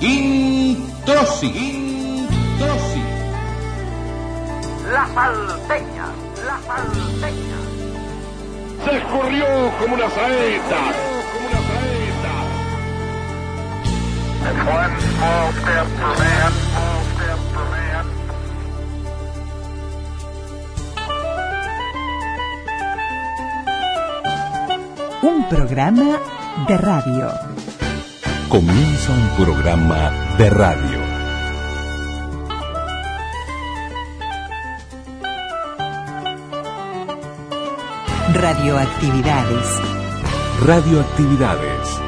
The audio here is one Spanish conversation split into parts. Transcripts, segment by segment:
Introsi. Introsi. La salteña, la salteña. Se escurrió como una saeta. Como una saeta. One small step for man, small step for man. Un programa de radio. Comienza un programa de radio. Radioactividades. Radioactividades.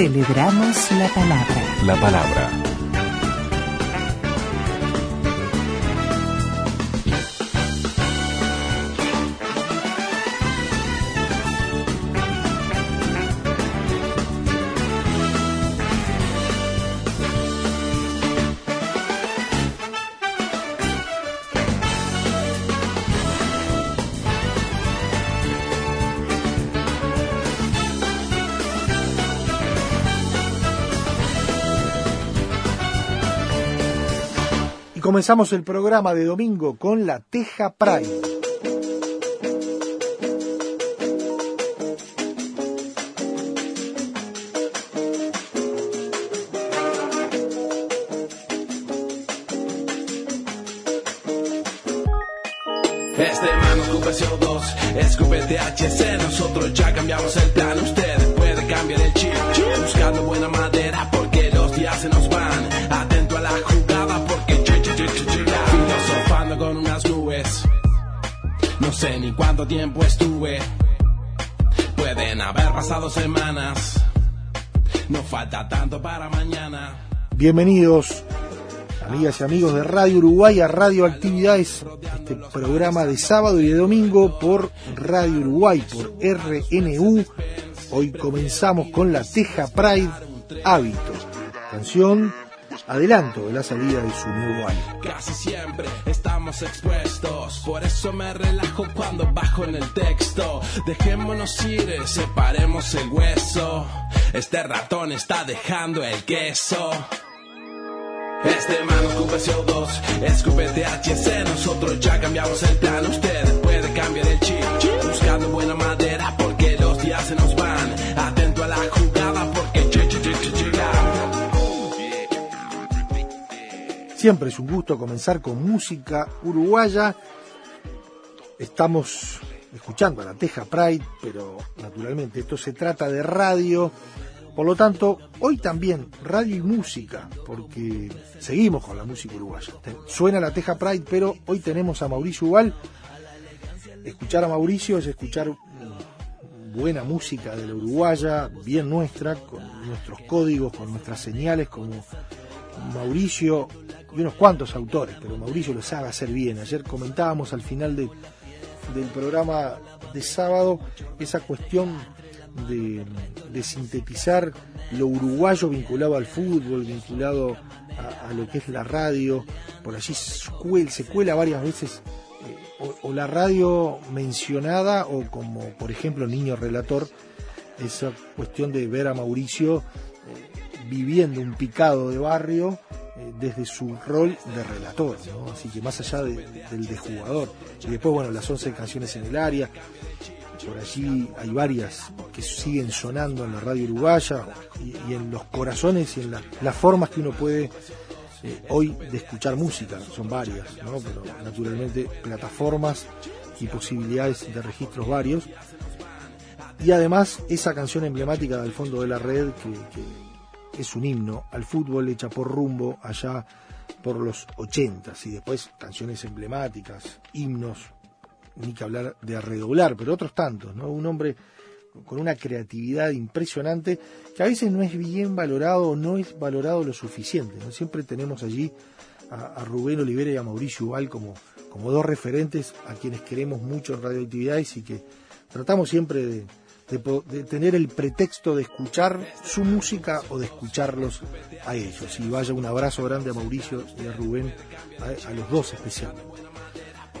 Celebramos la palabra. La palabra. Y comenzamos el programa de domingo con la Teja Pride. Tiempo estuve, pueden haber pasado semanas. Bienvenidos, amigas y amigos de Radio Uruguay a Radio Actividades, este programa de sábado y de domingo por Radio Uruguay, por RNU. Hoy comenzamos con la Teja Pride Hábito, canción adelanto de la salida de su nuevo álbum. Casi siempre estamos expuestos, por eso me relajo cuando bajo en el texto. Dejémonos ir, separemos el hueso. Este ratón está dejando el queso. Este man escupe CO2, escupe THC, nosotros ya cambiamos el plan, usted puede cambiar Siempre es un gusto comenzar con música uruguaya. Estamos escuchando a la Teja Pride, pero naturalmente esto se trata de radio. Por lo tanto, hoy también radio y música, porque seguimos con la música uruguaya. Suena la Teja Pride, pero hoy tenemos a Mauricio Ubal. Escuchar a Mauricio es escuchar buena música de la uruguaya, bien nuestra, con nuestros códigos, con nuestras señales, como Mauricio y unos cuantos autores, pero Mauricio lo sabe hacer bien. Ayer comentábamos al final de- del programa de sábado esa cuestión de, de sintetizar lo uruguayo vinculado al fútbol, vinculado a, lo que es la radio. Por allí se cuela, varias veces eh, o, o la radio mencionada o como por ejemplo Niño Relator, esa cuestión de ver a Mauricio eh, viviendo un picado de barrio eh, desde su rol de relator, ¿no? así que más allá de- de- del de jugador. Y después, bueno, las 11 canciones en el área, por allí hay varias que siguen sonando en la radio uruguaya y, y en los corazones y en la- las formas que uno puede eh, hoy de escuchar música, son varias, ¿no? pero naturalmente plataformas y posibilidades de registros varios. Y además esa canción emblemática del fondo de la red que es un himno al fútbol hecha por rumbo allá por los 80 y después canciones emblemáticas, himnos, ni que hablar de arredoblar, pero otros tantos, ¿no? Un hombre con una creatividad impresionante que a veces no es bien valorado o no es valorado lo suficiente. ¿no? Siempre tenemos allí a, Rubén Olivera y a Mauricio Ubal como, como dos referentes a quienes queremos mucho en radioactividades y que tratamos siempre de, de, tener el pretexto de escuchar su música o de escucharlos a ellos. Y vaya un abrazo grande a Mauricio y a Rubén, a, a los dos especialmente.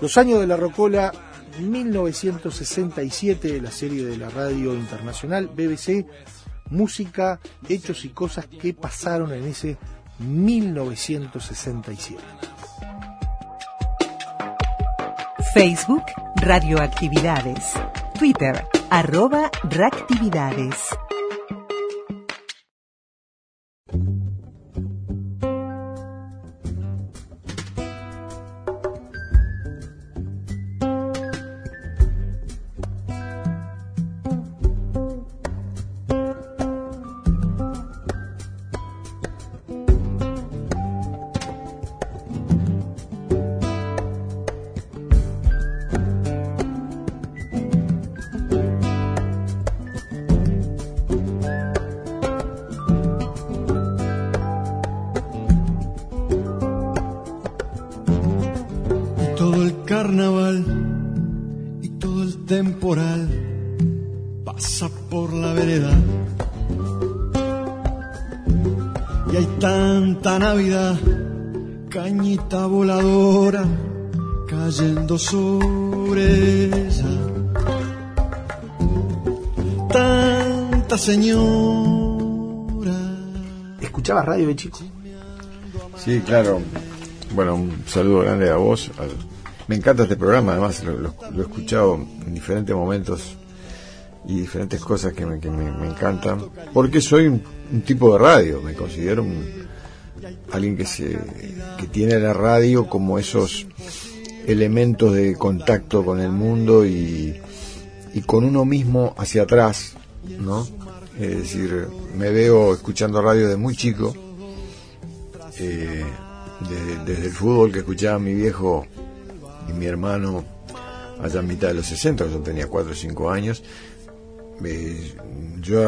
Los años de la Rocola, 1967, la serie de la radio internacional BBC, música, hechos y cosas que pasaron en ese 1967. Facebook Radioactividades. Twitter arroba reactividades. Voladora cayendo sobre ella. Tanta señora. ¿Escuchabas radio de chico? Sí, claro. Bueno, un saludo grande a vos. Me encanta este programa, además lo, lo- lo he escuchado en diferentes momentos y diferentes cosas que me, que me- me encantan. Porque soy un, un tipo de radio, me considero un, alguien que, se, que tiene la radio como esos elementos de contacto con el mundo y, y con uno mismo hacia atrás, ¿no? Es decir, me veo escuchando radio de muy chico eh, de- desde el fútbol que escuchaba mi viejo y mi hermano allá a mitad de los 60, yo tenía 4 o 5 años, eh, yo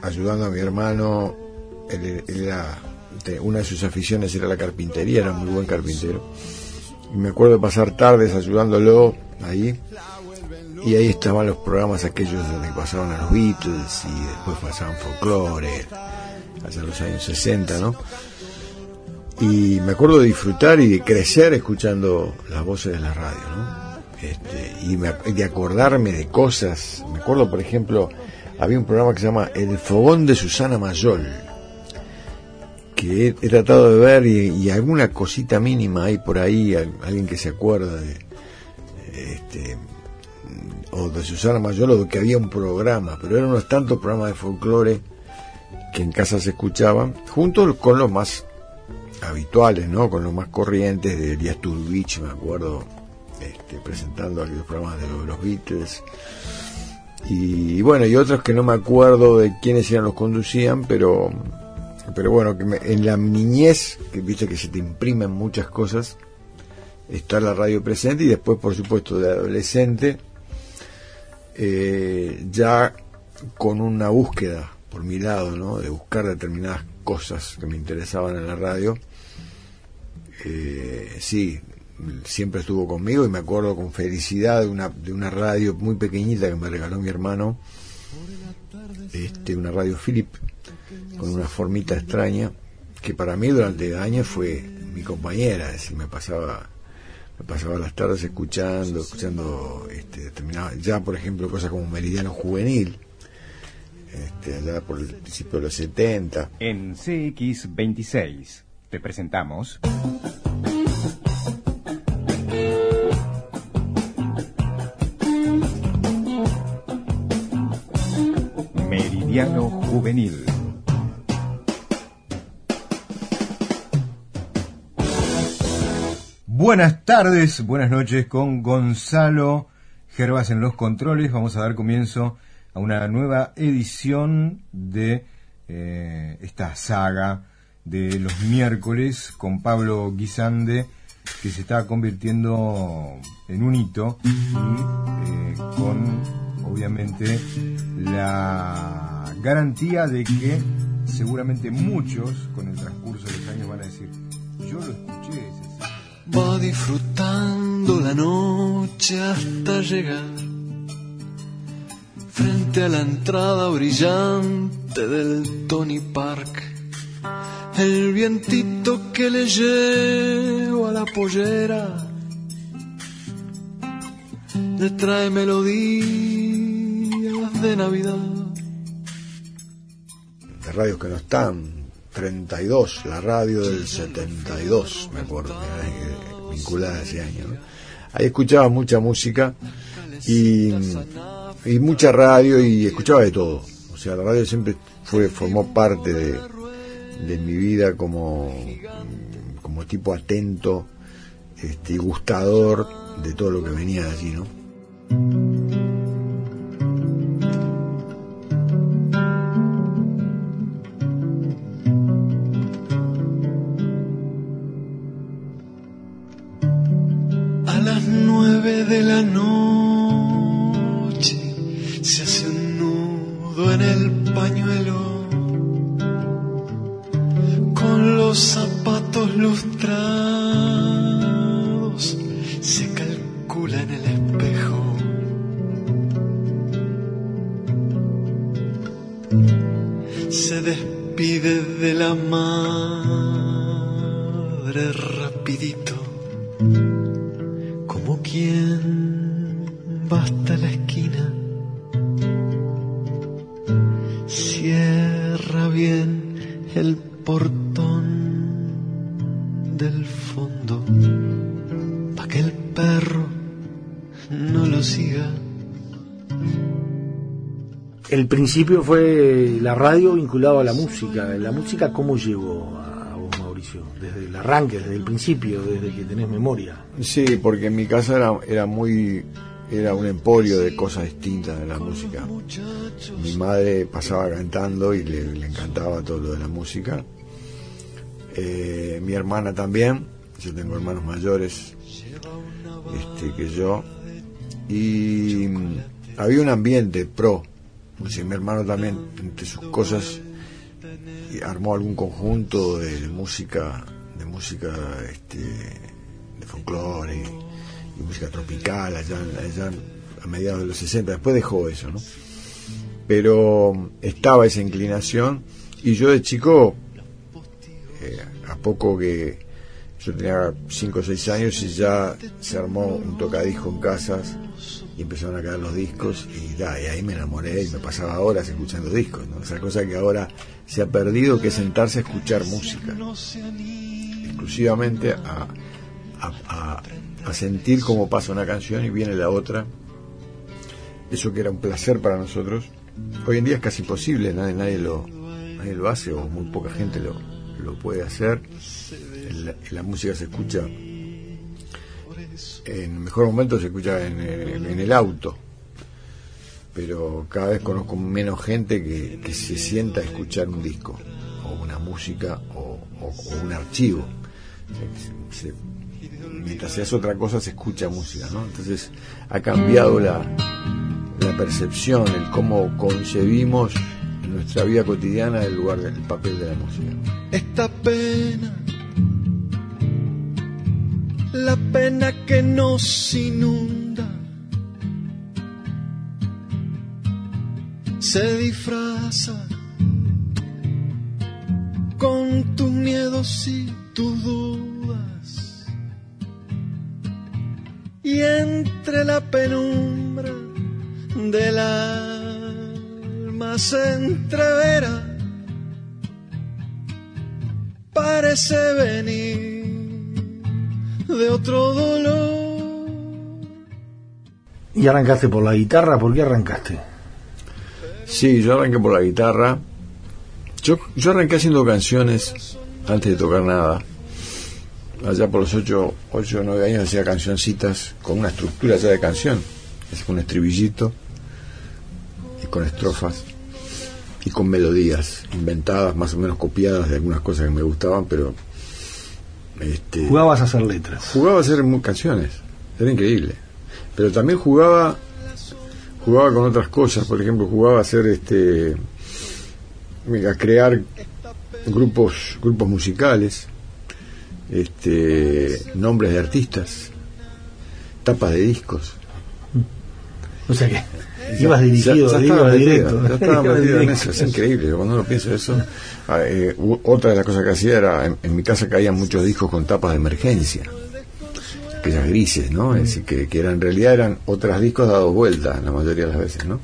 ayudando a mi hermano, él, era, una de sus aficiones era la carpintería, era muy buen carpintero, y me acuerdo de pasar tardes ayudándolo ahí, y ahí estaban los programas aquellos donde pasaban a los Beatles y después pasaban folclore, en los años 60, ¿no? y me acuerdo de disfrutar y de crecer escuchando las voces de la radio, ¿no? Este, y me de acordarme de cosas. Me acuerdo, por ejemplo, había un programa que se llama El Fogón de Susana Mayol, que he, tratado de ver y, alguna cosita mínima hay por ahí, al- alguien que se acuerda de, este, o de Susana Mayol o de que había un programa, pero eran unos tantos programas de folclore que en casa se escuchaban, junto con los más habituales, ¿no? Con los más corrientes de Elías Turbich, me acuerdo, este, presentando aquellos programas de los Beatles. Y, bueno, y otros que no me acuerdo de quiénes eran los conducían, pero pero bueno, que me- en la niñez, que viste que se te imprimen muchas cosas, está la radio presente y después, por supuesto, de adolescente, eh, ya con una búsqueda por mi lado, ¿no? De buscar determinadas cosas que me interesaban en la radio. Eh, sí, siempre estuvo conmigo y me acuerdo con felicidad de una, de una radio muy pequeñita que me regaló mi hermano, este, una radio Philip, con una formita extraña, que para mí durante años fue mi compañera, es decir, me pasaba me pasaba las tardes escuchando, escuchando este, determinada- ya por ejemplo cosas como Meridiano Juvenil, este, allá por el principio de los 70, En CX26 te presentamos Meridiano Juvenil. Buenas tardes, buenas noches con Gonzalo Gervas en los controles. Vamos a dar comienzo a una nueva edición de eh, esta saga de los miércoles con Pablo Guisande que se está convirtiendo en un hito y eh, con obviamente la garantía de que seguramente muchos con el transcurso de los años van a decir yo lo escuché Va disfrutando la noche hasta llegar. frente a la entrada brillante del Tony Park. El vientito que le llevo a la pollera le trae melodías de Navidad. De radios que no están, 32, la radio del 72, me acuerdo, vinculada a ese año. Ahí escuchaba mucha música y, y mucha radio y escuchaba de todo. O sea, la radio siempre fue formó parte de, de mi vida como, como tipo atento este, y gustador de todo lo que venía de allí, ¿no? Principio fue la radio vinculado a la música. ¿La música cómo llegó a vos, Mauricio? Desde el arranque, desde el principio, desde que tenés memoria. Sí, porque en mi casa era, muy era un emporio de cosas distintas de la música. Mi madre pasaba cantando y le, le encantaba todo lo de la música. Eh, mi hermana también, yo tengo hermanos mayores este, que yo. Y mm, había un ambiente pro. Sea, mi hermano también, entre sus cosas, armó algún conjunto de música, de música este, de folclore y música tropical allá, allá a mediados de los 60. Después dejó eso, ¿no? Pero estaba esa inclinación y yo de chico, eh, a poco que yo tenía 5 o 6 años y ya se armó un tocadisco en casas y empezaron a caer los discos y, da, y ahí me enamoré y me pasaba horas escuchando discos, ¿no? Esa cosa que ahora se ha perdido que sentarse a escuchar música, exclusivamente a, a, sentir cómo pasa una canción y viene la otra. Eso que era un placer para nosotros, hoy en día es casi imposible, nadie, nadie, lo, lo hace o muy poca gente lo, lo puede hacer. La música se escucha en el mejor momento se escucha en, en, en, el auto. Pero cada vez conozco menos gente que, que se sienta a escuchar un disco o una música o, un archivo. Mientras se hace otra cosa se escucha música ¿no? entonces ha cambiado la, la percepción el cómo concebimos nuestra vida cotidiana el lugar del papel de la música. Esta pena la pena que nos inunda. Se disfraza con tus miedos y tus dudas. Y entre la penumbra del alma se entrevera. Parece venir de otro dolor. ¿Y arrancaste por la guitarra? ¿Por qué arrancaste? Sí, yo arranqué por la guitarra. Yo, yo arranqué haciendo canciones antes de tocar nada. Allá por los 8 o 9 años hacía cancioncitas con una estructura ya de canción. Es con estribillito y con estrofas y con melodías inventadas, más o menos copiadas de algunas cosas que me gustaban, pero este, jugabas a hacer letras. Jugaba a hacer canciones, era increíble. Pero también jugaba jugaba con otras cosas, por ejemplo, jugaba a hacer este a crear grupos grupos musicales, este nombres de artistas, tapas de discos. O sea que ibas dirigido, ya, ya ibas estaba directo. ya estaba metido en eso, es increíble, cuando uno piensa eso. ah, eh, otra de las cosas que hacía era, en, en mi casa caían muchos discos con tapas de emergencia, aquellas grises, ¿no? Es decir, que, que eran, en realidad eran otros discos dados vueltas la mayoría de las veces, ¿no?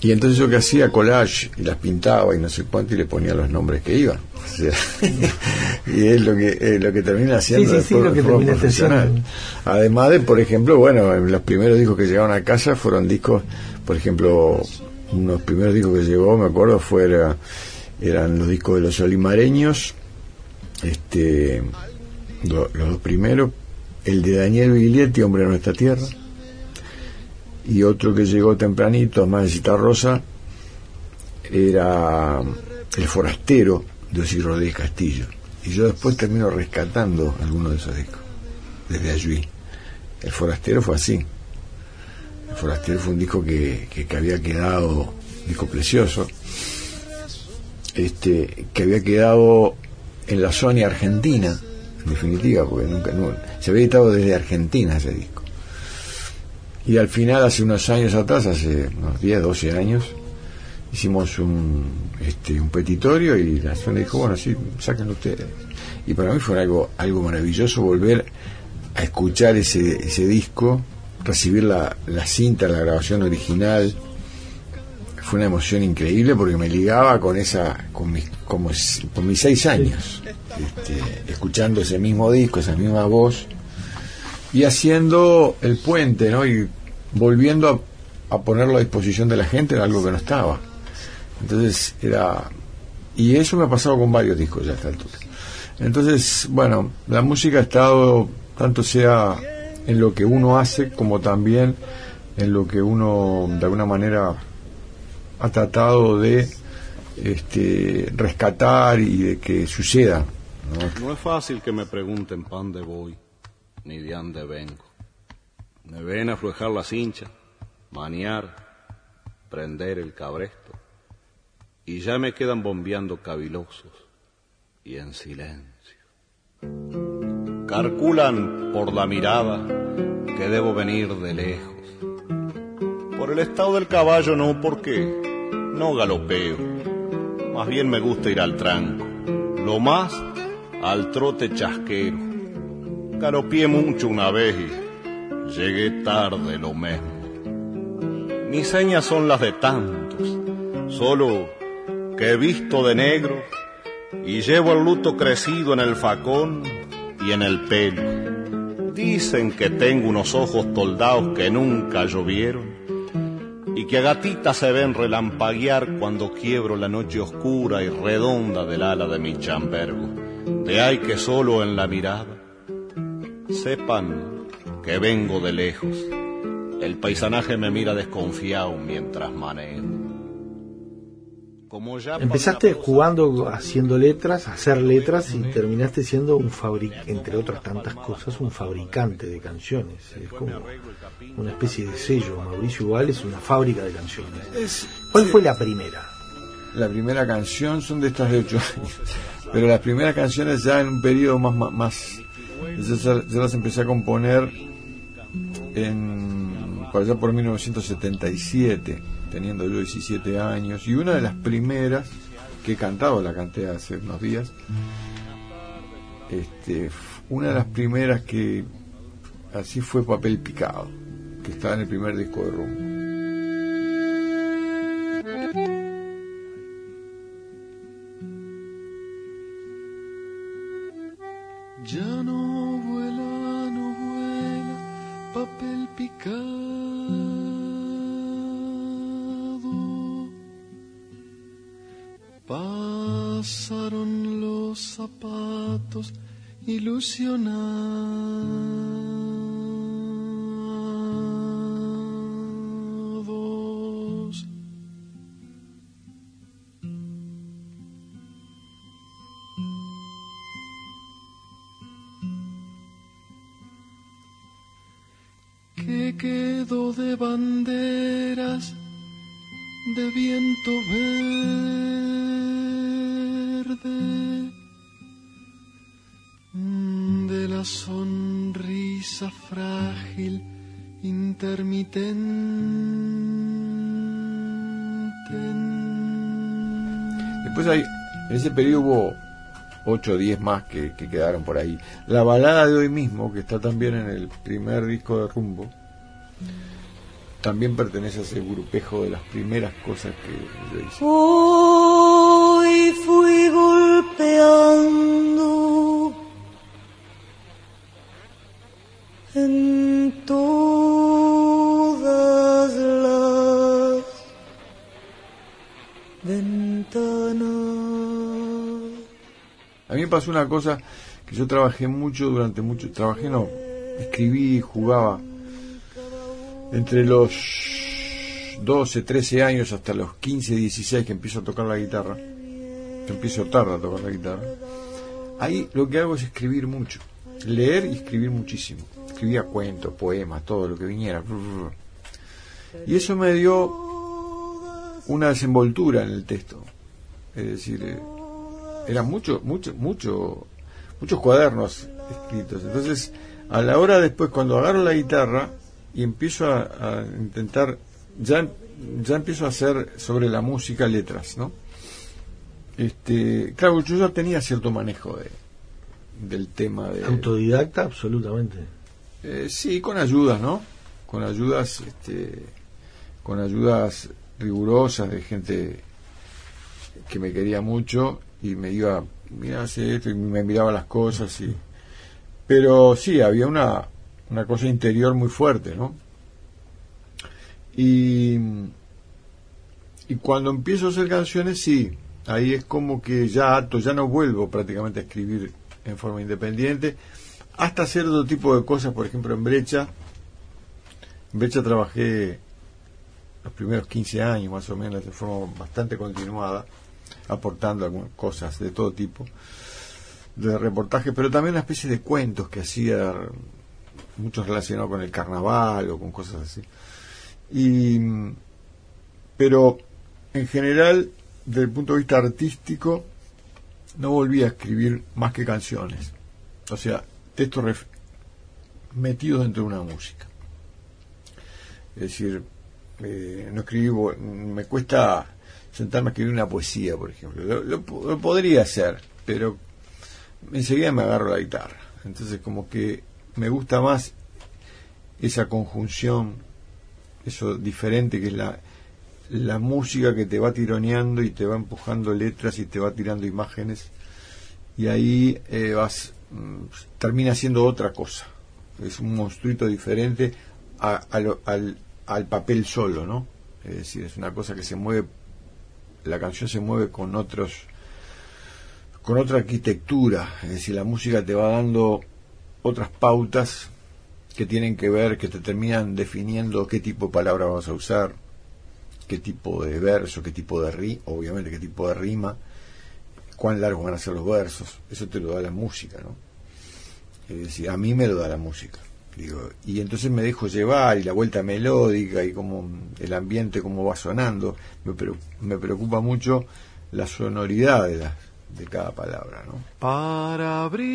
Y entonces yo que hacía collage y las pintaba y no sé cuánto y le ponía los nombres que iban. O sea, y es lo que eh, lo que termina haciendo Sí, lo que profesional. Además de, por ejemplo, bueno, los primeros discos que llegaron a casa fueron discos, por ejemplo, uno de los primeros discos que llegó, me acuerdo, fuera, eran los discos de los olimareños, este, lo- los dos primeros, el de Daniel Viglietti, Hombre de Nuestra Tierra, y otro que llegó tempranito, más de Cita Rosa, era El Forastero de Osir Rodríguez Castillo. Y yo después termino rescatando algunos de esos discos, desde allí. El Forastero fue así. El Forastero fue un disco que, que, había quedado, disco precioso, este, que había quedado en la Sony Argentina, en definitiva, porque nunca, nu- se había editado desde Argentina ese disco. Y al final, hace unos años atrás, hace unos 10, 12 años, hicimos un, este, un petitorio y la Sony dijo, bueno, sí, sáquenlo ustedes. Y para mí fue algo, algo maravilloso volver a escuchar ese, ese disco, recibir la, la cinta, la grabación original. Fue una emoción increíble porque me ligaba con esa, con mis, como con mis seis años, este, escuchando ese mismo disco, esa misma voz y haciendo el puente, ¿no? Y volviendo a, a ponerlo a disposición de la gente era algo que no estaba. Entonces era y eso me ha pasado con varios discos ya a esta altura. Entonces, bueno, la música ha estado tanto sea en lo que uno hace como también en lo que uno de alguna manera ha tratado de este, rescatar y de que suceda. ¿no? No es fácil que me pregunten pan de voy, ni de ande vengo. Me ven aflojar la cincha, maniar, prender el cabresto, y ya me quedan bombeando cavilosos y en silencio. Calculan por la mirada que debo venir de lejos. Por el estado del caballo no, porque no galopeo. Más bien me gusta ir al tranco. Lo más al trote chasquero. Galopié mucho una vez y llegué tarde lo mismo. Mis señas son las de tantos, solo que he visto de negro y llevo el luto crecido en el facón y en el pelo. Dicen que tengo unos ojos toldados que nunca llovieron y que a gatitas se ven relampaguear cuando quiebro la noche oscura y redonda del ala de mi chambergo. De ahí que solo en la mirada sepan que vengo de lejos. El paisanaje me mira desconfiado mientras manejo. Como ya Empezaste jugando, haciendo letras, hacer letras y terminaste siendo un fabricante, entre otras tantas cosas, un fabricante de canciones. Es como una especie de sello. Mauricio Igual es una fábrica de canciones. ¿Cuál fue la primera? La primera canción son de estas de ocho años, pero las primeras canciones ya en un periodo más, más, yo, las empecé a componer en, por allá por 1977, teniendo yo 17 años, y una de las primeras que he cantado, la canté hace unos días, este, una de las primeras que así fue Papel Picado, que estaba en el primer disco de Rumbo. Ilusionados. que quedó de banderas de viento intermitente. Después hay, en ese periodo hubo 8 o 10 más que, que quedaron por ahí. La balada de hoy mismo, que está también en el primer disco de Rumbo, también pertenece a ese grupejo de las primeras cosas que yo hice. Hoy pasó una cosa que yo trabajé mucho durante mucho, trabajé no, escribí, jugaba entre los 12, 13 años hasta los 15, 16 que empiezo a tocar la guitarra, empiezo tarde a tocar la guitarra, ahí lo que hago es escribir mucho, leer y escribir muchísimo. Escribía cuentos, poemas, todo lo que viniera. Y eso me dio una desenvoltura en el texto. Es decir, eh, eran mucho, mucho, mucho, muchos cuadernos escritos. Entonces, a la hora después, cuando agarro la guitarra y empiezo a, a intentar, ya, ya empiezo a hacer sobre la música letras, ¿no? Este, claro, yo ya tenía cierto manejo de, del tema de... Autodidacta, absolutamente. Eh, sí, con ayudas, ¿no? Con ayudas, este, con ayudas rigurosas de gente que me quería mucho y me iba, mira, hace esto y me miraba las cosas y... Pero sí, había una, una cosa interior muy fuerte, ¿no? Y, y cuando empiezo a hacer canciones, sí, ahí es como que ya ato, ya no vuelvo prácticamente a escribir en forma independiente, hasta hacer otro tipo de cosas, por ejemplo en Brecha. En Brecha trabajé los primeros 15 años más o menos de forma bastante continuada, aportando algunas cosas de todo tipo, de reportaje, pero también una especie de cuentos que hacía, muchos relacionados con el carnaval o con cosas así. Y, pero en general, desde el punto de vista artístico, no volví a escribir más que canciones. O sea, textos metidos dentro de una música. Es decir, eh, no escribo, me cuesta sentarme a escribir una poesía, por ejemplo. Lo, lo po- lo podría hacer, pero enseguida me agarro la guitarra. Entonces, como que me gusta más esa conjunción, eso diferente que es la, la música que te va tironeando y te va empujando letras y te va tirando imágenes y ahí eh, vas mm, termina siendo otra cosa es un monstruito diferente a- al, al papel solo no es decir es una cosa que se mueve la canción se mueve con otros con otra arquitectura es decir la música te va dando otras pautas que tienen que ver que te terminan definiendo qué tipo de palabra vas a usar qué tipo de verso, qué tipo de ri, obviamente qué tipo de rima, cuán largos van a ser los versos, eso te lo da la música, ¿no? Es decir, a mí me lo da la música, y entonces me dejo llevar y la vuelta melódica y como el ambiente cómo va sonando, me, pre- me preocupa mucho la sonoridad de de cada palabra, ¿no? Para abrir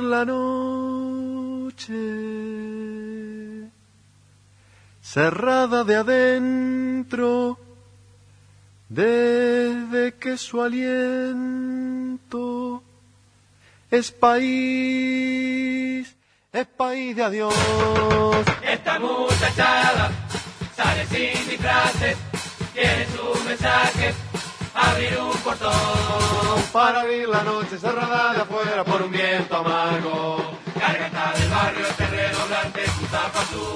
la noche, cerrada de adentro, desde que su aliento es país, es país de adiós. Esta muchachada sale sin disfraces, tiene su mensaje, abrir un portón. Para abrir la noche cerrada de afuera por un viento amargo. Garganta del barrio, este redoblante, su tapa azul.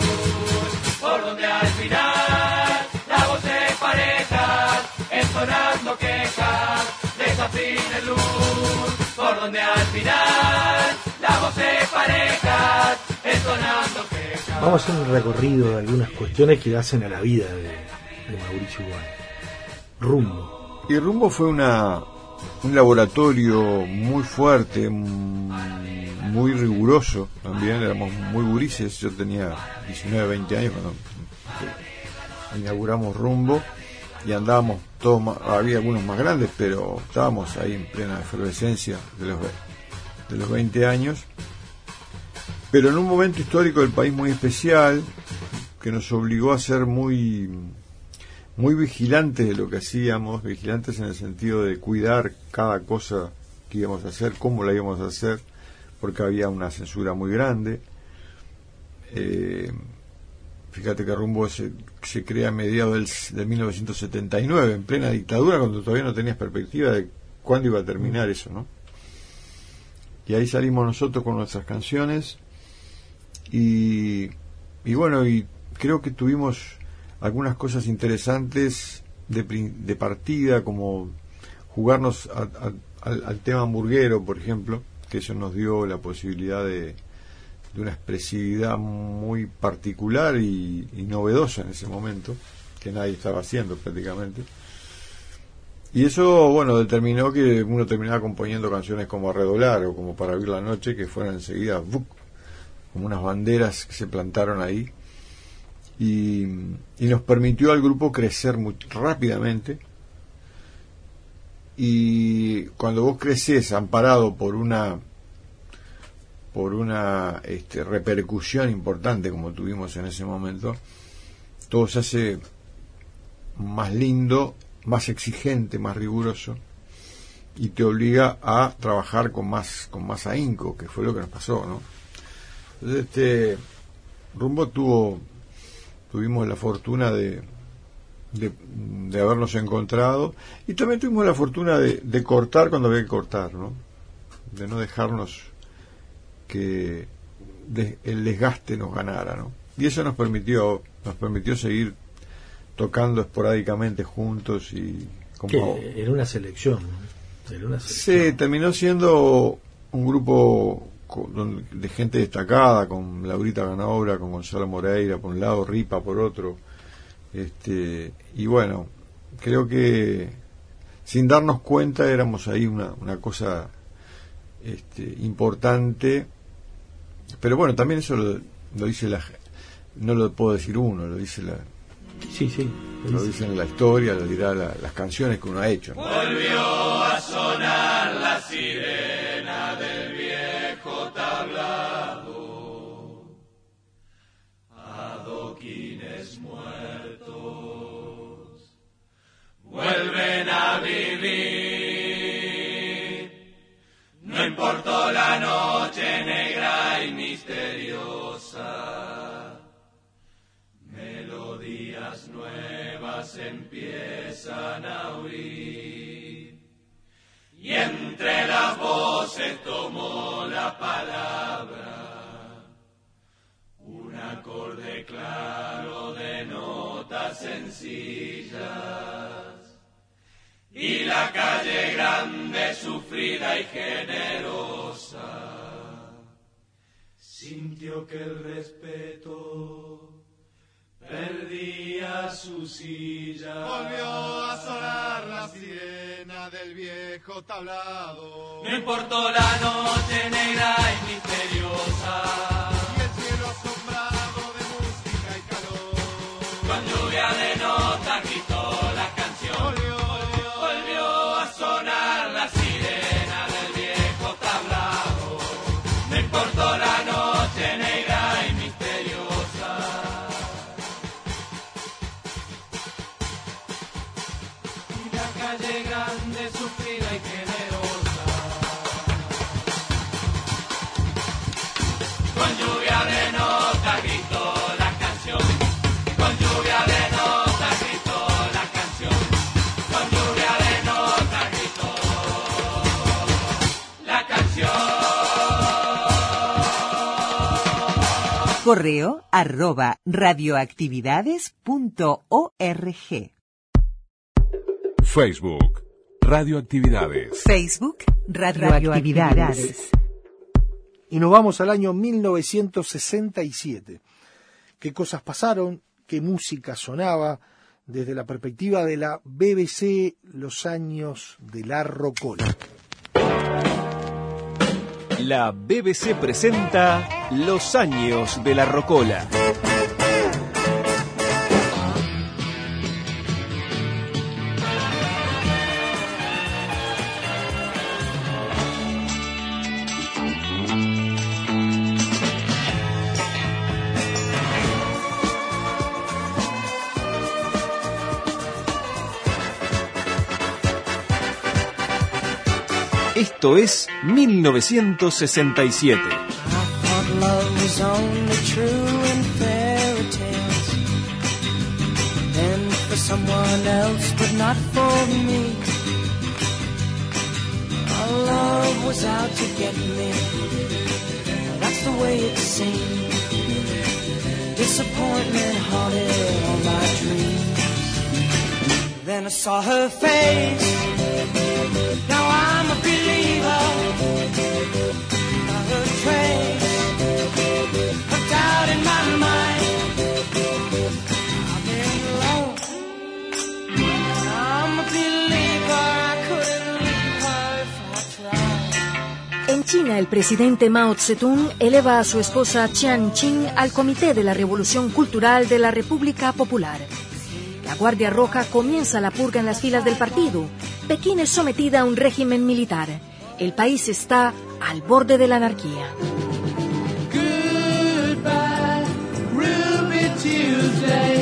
Por donde al final la voz es pareja, entonando quejas, desafines luz. Vamos a hacer un recorrido de algunas cuestiones que hacen a la vida de, Mauricio Igual. Rumbo. Y Rumbo fue una, un laboratorio muy fuerte, muy riguroso también, éramos muy gurises, yo tenía 19, 20 años cuando inauguramos Rumbo y andábamos todos, había algunos más grandes, pero estábamos ahí en plena efervescencia de los, de los 20 años pero en un momento histórico del país muy especial que nos obligó a ser muy muy vigilantes de lo que hacíamos, vigilantes en el sentido de cuidar cada cosa que íbamos a hacer, cómo la íbamos a hacer, porque había una censura muy grande. Eh, fíjate que Rumbo se, se crea a mediados del, de 1979, en plena dictadura, cuando todavía no tenías perspectiva de cuándo iba a terminar eso, ¿no? Y ahí salimos nosotros con nuestras canciones y, y bueno, y creo que tuvimos algunas cosas interesantes de, de partida, como jugarnos al, al tema hamburguero, por ejemplo, que eso nos dio la posibilidad de, de una expresividad muy particular y, y, novedosa en ese momento, que nadie estaba haciendo prácticamente. Y eso, bueno, determinó que uno terminaba componiendo canciones como A Redoblar o como Para Vivir la Noche, que fueron enseguida como unas banderas que se plantaron ahí. Y, y nos permitió al grupo crecer muy rápidamente. Y cuando vos creces amparado por una por una este, repercusión importante como tuvimos en ese momento, todo se hace más lindo, más exigente, más riguroso y te obliga a trabajar con más con más ahínco, que fue lo que nos pasó, ¿no? Entonces, este Rumbo tuvo tuvimos la fortuna de, de, habernos encontrado y también tuvimos la fortuna de, de cortar cuando había que cortar, ¿no? De no dejarnos que el desgaste nos ganara, ¿no? Y eso nos permitió, nos permitió seguir tocando esporádicamente juntos y como era una selección, ¿no? era una selección. Sí, terminó siendo un grupo de gente destacada, con Laurita Ganobra, con Gonzalo Moreira por un lado, Ripa por otro, este y bueno, creo que sin darnos cuenta éramos ahí una, una cosa este, importante pero bueno, también eso lo, lo dice la no lo puedo decir uno, lo dice la Sí, sí. Lo, lo dice en la historia, lo dirá la, las canciones que uno ha hecho. Volvió a sonar la sirena del viejo tablado. Adoquines muertos vuelven a vivir. No importó la noche negra Nuevas empiezan a oír. Y entre las voces tomó la palabra. Un acorde claro de notas sencillas. Y la calle grande, sufrida y generosa, sintió que el respeto perdía su silla. Volvió a sonar la sirena del viejo tablado. No importó la noche negra y misteriosa. Correo arroba radioactividades.org. Facebook, Radioactividades. Facebook Radioactividades. Y nos vamos al año 1967. ¿Qué cosas pasaron? ¿Qué música sonaba? Desde la perspectiva de la BBC, los años de la rocola. La BBC presenta los años de la Rocola. Esto es 1967. Was only true in fairy tales. And for someone else, but not for me. Our love was out to get me. That's the way it seemed. Disappointment haunted all my dreams. Then I saw her face. Now I'm a believer. In. En China, el presidente Mao Zedong eleva a su esposa Chiang Ching al Comité de la Revolución Cultural de la República Popular. La Guardia Roja comienza la purga en las filas del partido. Pekín es sometida a un régimen militar. El país está al borde de la anarquía. Sunday.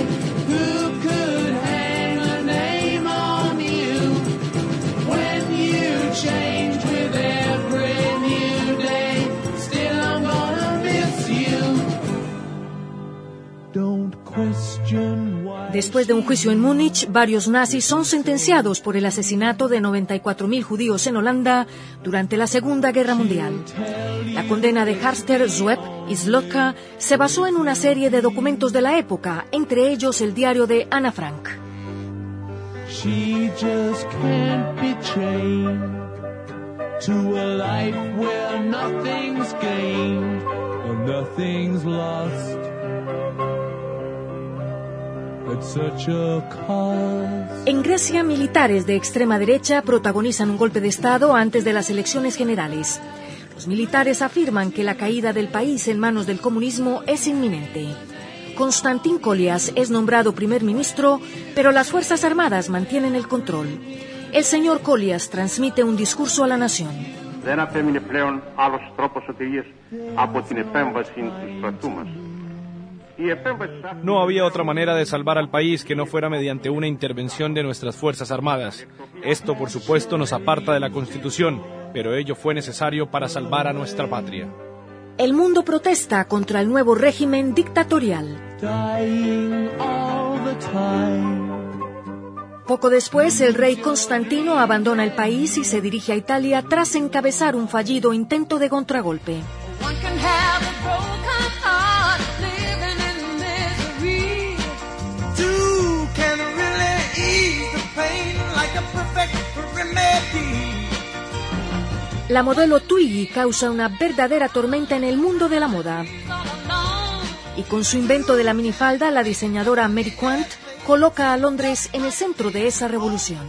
Después de un juicio en Múnich, varios nazis son sentenciados por el asesinato de 94.000 judíos en Holanda durante la Segunda Guerra Mundial. La condena de Harster, Zwepp y Slotka se basó en una serie de documentos de la época, entre ellos el diario de Anna Frank. En Grecia, militares de extrema derecha protagonizan un golpe de Estado antes de las elecciones generales. Los militares afirman que la caída del país en manos del comunismo es inminente. Konstantin Kolias es nombrado primer ministro, pero las Fuerzas Armadas mantienen el control. El señor Kolias transmite un discurso a la nación. Δεν απέμεινε πλέον άλλος τρόπος σωτηρίας από την επέμβαση του στρατού μας. No había otra manera de salvar al país que no fuera mediante una intervención de nuestras Fuerzas Armadas. Esto, por supuesto, nos aparta de la Constitución, pero ello fue necesario para salvar a nuestra patria. El mundo protesta contra el nuevo régimen dictatorial. Poco después, el rey Constantino abandona el país y se dirige a Italia tras encabezar un fallido intento de contragolpe. La modelo Twiggy causa una verdadera tormenta en el mundo de la moda. Y con su invento de la minifalda, la diseñadora Mary Quant coloca a Londres en el centro de esa revolución.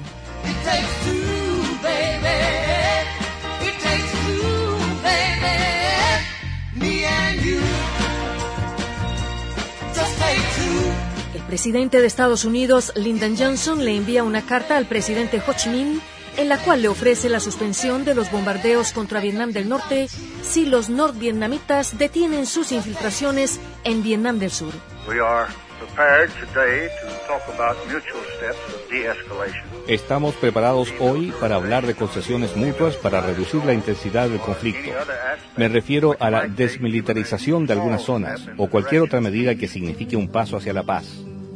Presidente de Estados Unidos, Lyndon Johnson, le envía una carta al presidente Ho Chi Minh en la cual le ofrece la suspensión de los bombardeos contra Vietnam del Norte si los norvietnamitas detienen sus infiltraciones en Vietnam del Sur. Estamos preparados hoy para hablar de concesiones mutuas para reducir la intensidad del conflicto. Me refiero a la desmilitarización de algunas zonas o cualquier otra medida que signifique un paso hacia la paz.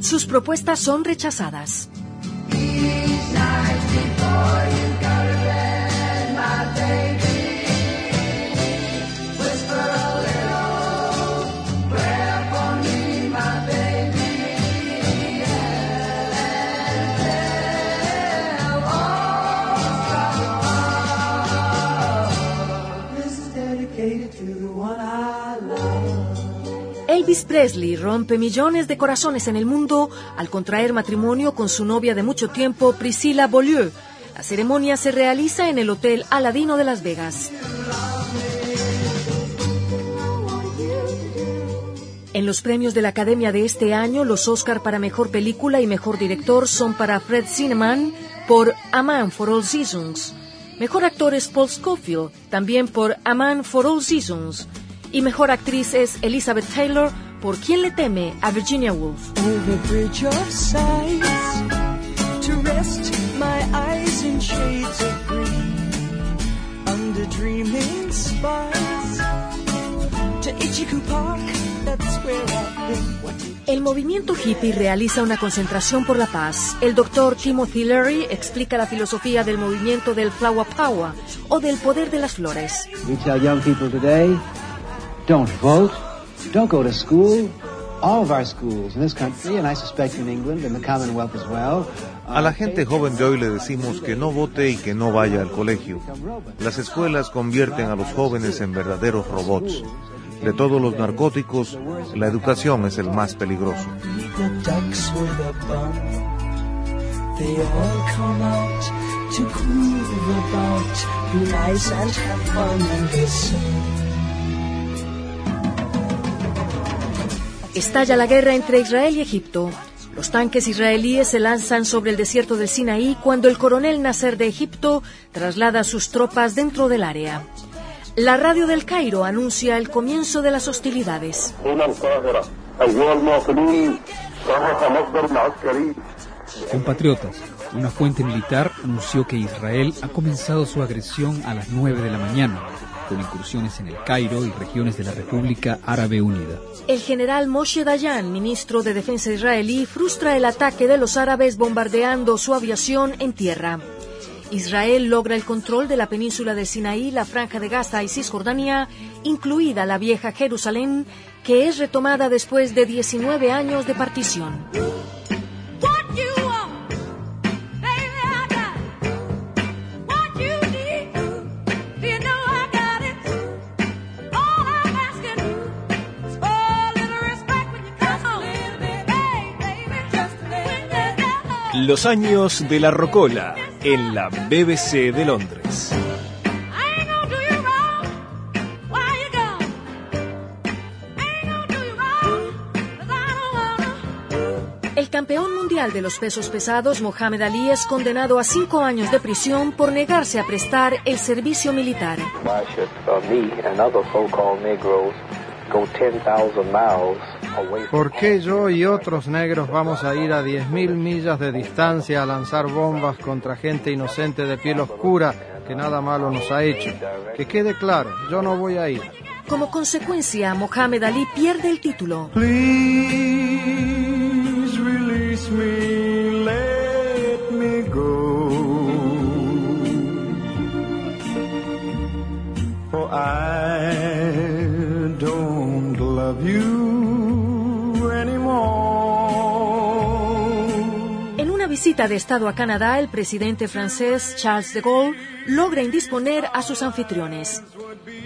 Sus propuestas son rechazadas. Elvis Presley rompe millones de corazones en el mundo al contraer matrimonio con su novia de mucho tiempo, Priscilla Beaulieu. La ceremonia se realiza en el Hotel Aladino de Las Vegas. En los premios de la Academia de este año, los Oscar para Mejor Película y Mejor Director son para Fred Zinnemann por A Man for All Seasons. Mejor actor es Paul Scofield, también por A Man for All Seasons. Y mejor actriz es Elizabeth Taylor por Quien le teme a Virginia Woolf. El movimiento hippie realiza una concentración por la paz. El doctor Timothy Leary explica la filosofía del movimiento del flower power o del poder de las flores. We tell young people today, don't vote, don't go to school. All of our schools in this country, and I suspect in England and the Commonwealth as well, A la gente joven de hoy le decimos que no vote y que no vaya al colegio. Las escuelas convierten a los jóvenes en verdaderos robots. De todos los narcóticos, la educación es el más peligroso. Estalla la guerra entre Israel y Egipto. Los tanques israelíes se lanzan sobre el desierto del Sinaí cuando el coronel Nasser de Egipto traslada sus tropas dentro del área. La radio del Cairo anuncia el comienzo de las hostilidades. Compatriotas, una fuente militar anunció que Israel ha comenzado su agresión a las 9 de la mañana con incursiones en el Cairo y regiones de la República Árabe Unida. El general Moshe Dayan, ministro de Defensa israelí, frustra el ataque de los árabes bombardeando su aviación en tierra. Israel logra el control de la península de Sinaí, la franja de Gaza y Cisjordania, incluida la vieja Jerusalén, que es retomada después de 19 años de partición. Los años de la Rocola en la BBC de Londres. El campeón mundial de los pesos pesados, Mohamed Ali, es condenado a cinco años de prisión por negarse a prestar el servicio militar. Why should uh, me and other so-called Negroes go 10,000 miles away from ¿Por qué yo y otros negros vamos a ir a 10.000 millas de distancia a lanzar bombas contra gente inocente de piel oscura que nada malo nos ha hecho? Que quede claro, yo no voy a ir. Como consecuencia, Mohamed Ali pierde el título. Please de Estado a Canadá, el presidente francés Charles de Gaulle logra indisponer a sus anfitriones.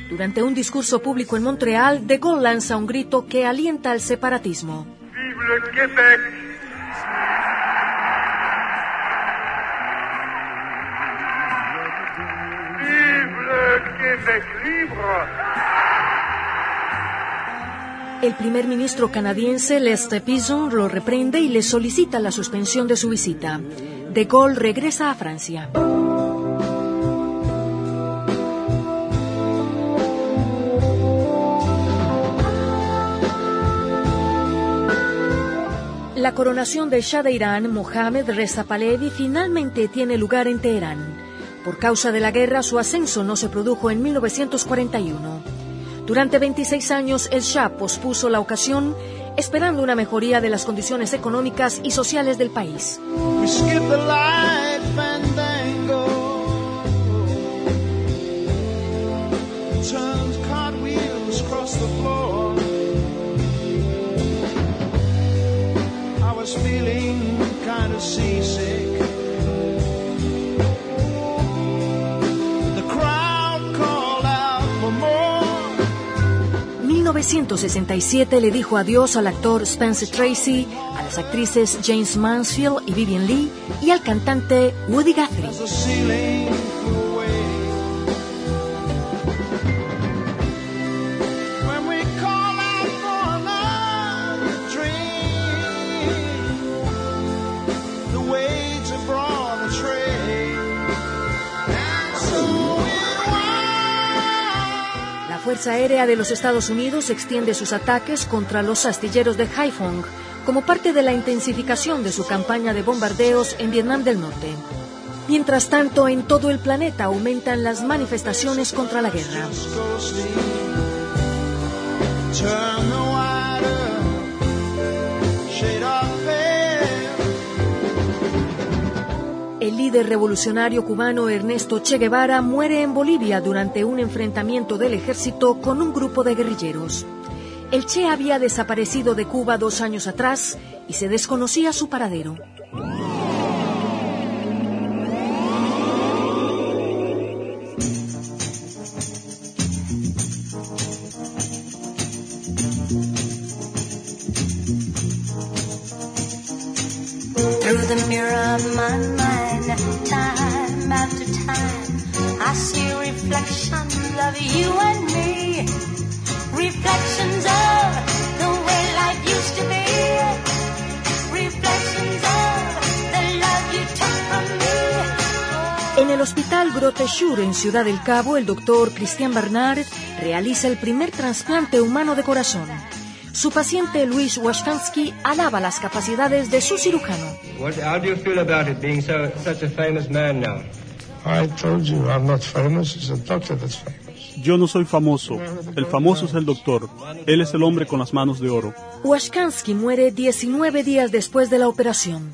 Durante un discurso público en Montreal, de Gaulle lanza un grito que alienta al separatismo. Vive Québec El primer ministro canadiense Lester Pison lo reprende y le solicita la suspensión de su visita. De Gaulle regresa a Francia. La coronación del Shah de Irán, Mohammed Reza Pahlavi, finalmente tiene lugar en Teherán. Por causa de la guerra, su ascenso no se produjo en 1941. Durante 26 años, el Shah pospuso la ocasión, esperando una mejoría de las condiciones económicas y sociales del país. 1967 le dijo adiós al actor Spencer Tracy, a las actrices James Mansfield y Vivian Lee y al cantante Woody Guthrie. Fuerza Aérea de los Estados Unidos extiende sus ataques contra los astilleros de Haiphong como parte de la intensificación de su campaña de bombardeos en Vietnam del Norte. Mientras tanto, en todo el planeta aumentan las manifestaciones contra la guerra. El líder revolucionario cubano Ernesto Che Guevara muere en Bolivia durante un enfrentamiento del ejército con un grupo de guerrilleros. El Che había desaparecido de Cuba dos años atrás y se desconocía su paradero. Time after time, I see reflections of you and me. Reflections of the way life used to be. Reflections of the love you took from me. En el hospital Grote Schur en Ciudad del Cabo, el doctor Christian Bernard realiza el primer trasplante humano de corazón. Su paciente Luis Washkansky alaba las capacidades de su cirujano. What, how do you feel about it being so, such a famous man now? I told you I'm not famous. It's a doctor that's famous. Yo no soy famoso. El famoso es el doctor. Él es el hombre con las manos de oro. Washkansky muere 19 días después de la operación.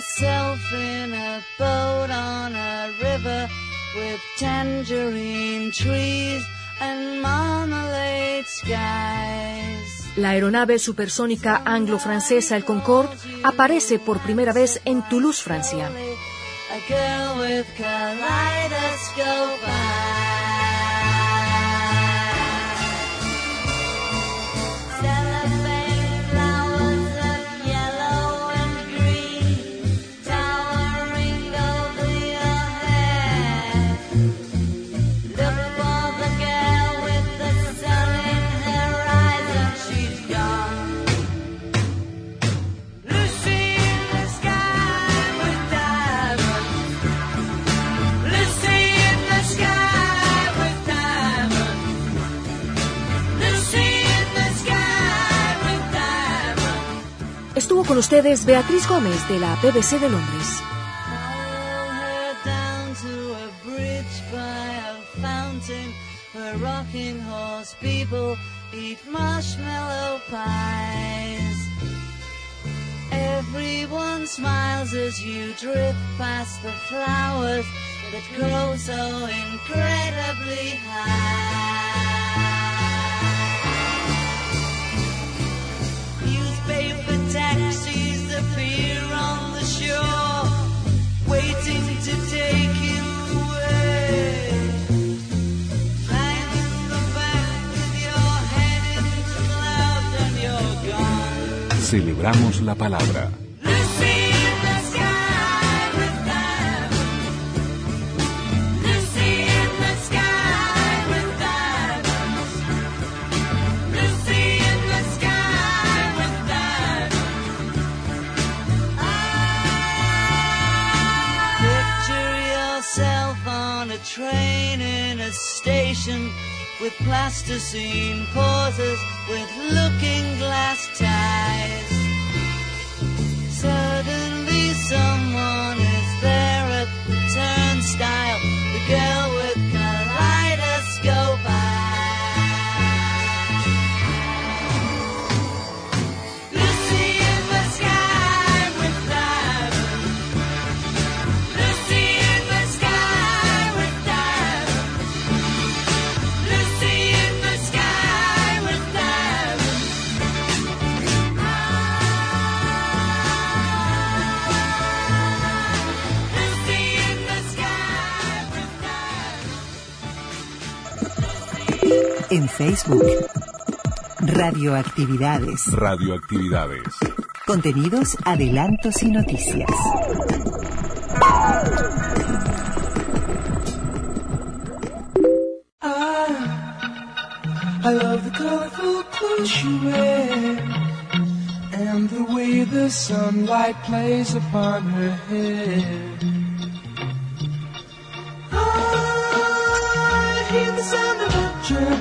Yourself in a boat on a river with tangerine trees and marmalade skies. La aeronave supersónica anglo-francesa el Concorde aparece por primera vez en Toulouse, Francia. A girl with kaleidoscope eyes. Ustedes Beatriz Gómez de la BBC de Londres. Eat marshmallow pies. Everyone smiles as you past the flowers that grow so incredibly high. Yourself on a train in a station with with looking glass. Facebook. Radioactividades. Radioactividades. Contenidos, adelantos y noticias. I love the colorful clothes you wear and the way the sunlight plays upon her hair.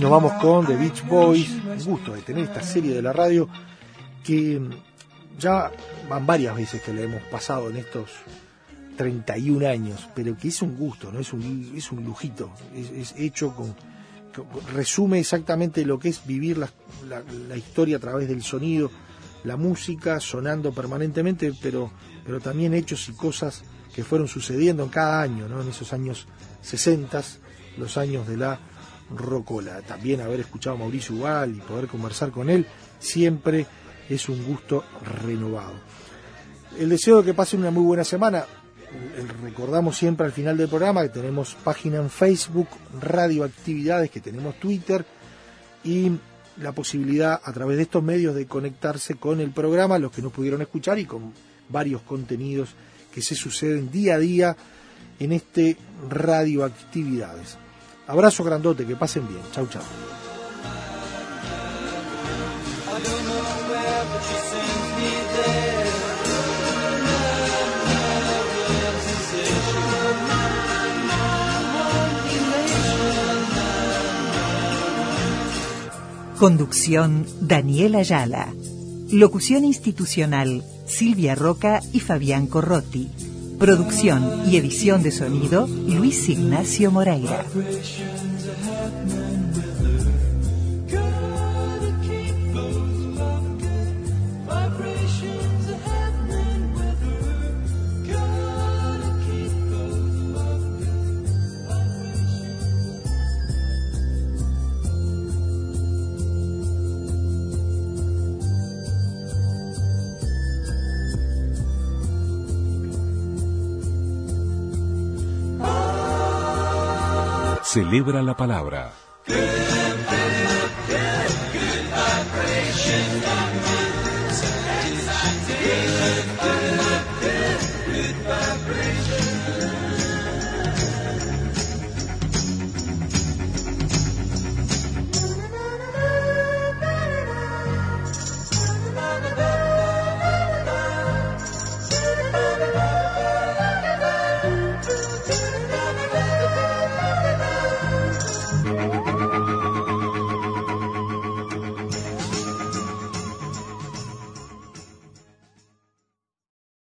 Nos vamos con The Beach Boys. Un gusto de tener esta serie de la radio que mm, ya van varias veces que le hemos pasado en estos 31 años, pero que es un gusto, no es un, es un lujito. Es, hecho con, con- resume exactamente lo que es vivir la, la- la historia a través del sonido, la música sonando permanentemente, pero, pero también hechos y cosas que fueron sucediendo en cada año, ¿no? en esos años 60, los años de la Rocola. También haber escuchado a Mauricio Ugal y poder conversar con él siempre es un gusto renovado. El deseo de que pasen una muy buena semana. Recordamos siempre al final del programa que tenemos página en Facebook, Radioactividades, que tenemos Twitter y la posibilidad a través de estos medios de conectarse con el programa, los que no pudieron escuchar y con varios contenidos que se suceden día a día en este Radioactividades. Abrazo grandote, que pasen bien. Chau, chau. Conducción Daniela Ayala. Locución institucional Silvia Roca y Fabián Corrotti. Producción y edición de sonido Luis Ignacio Moreira. Celebra la palabra.